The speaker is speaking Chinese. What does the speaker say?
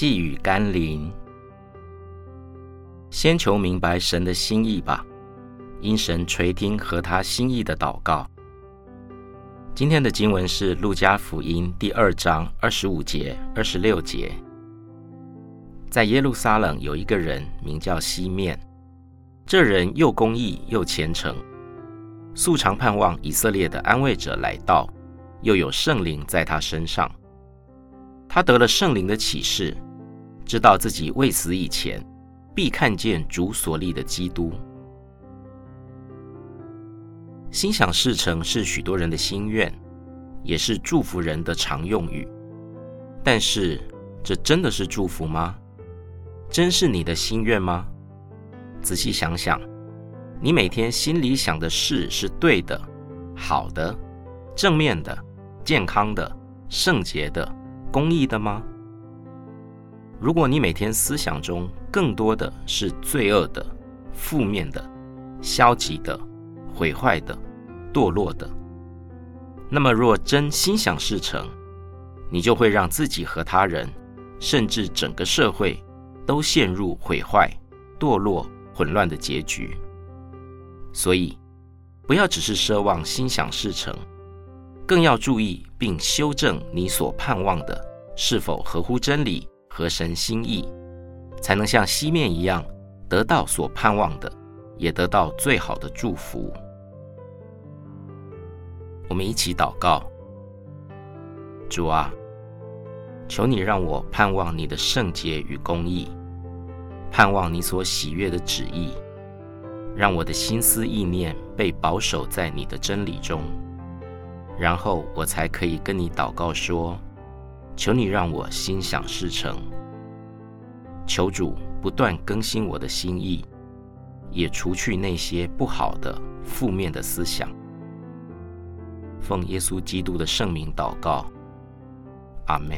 细语甘霖，先求明白神的心意吧，因神垂听和他心意的祷告。今天的经文是《路加福音》第二章二十五节、二十六节。在耶路撒冷有一个人名叫西面，这人又公义又虔诚，素常盼望以色列的安慰者来到，又有圣灵在他身上。他得了圣灵的启示，知道自己未死以前，必看见主所立的基督。心想事成是许多人的心愿，也是祝福人的常用语。但是，这真的是祝福吗？真是你的心愿吗？仔细想想，你每天心里想的事是对的、好的、正面的、健康的、圣洁的。公益的吗？如果你每天思想中更多的是罪恶的、负面的、消极的、毁坏的、堕落的，那么若真心想事成，你就会让自己和他人，甚至整个社会，都陷入毁坏、堕落、混乱的结局。所以，不要只是奢望心想事成。更要注意并修正你所盼望的是否合乎真理、合神心意，才能像西面一样得到所盼望的，也得到最好的祝福。我们一起祷告：主啊，求你让我盼望你的圣洁与公义，盼望你所喜悦的旨意，让我的心思意念被保守在你的真理中。然后我才可以跟你祷告说：“求你让我心想事成。求主不断更新我的心意，也除去那些不好的、负面的思想。奉耶稣基督的圣名祷告，阿门。”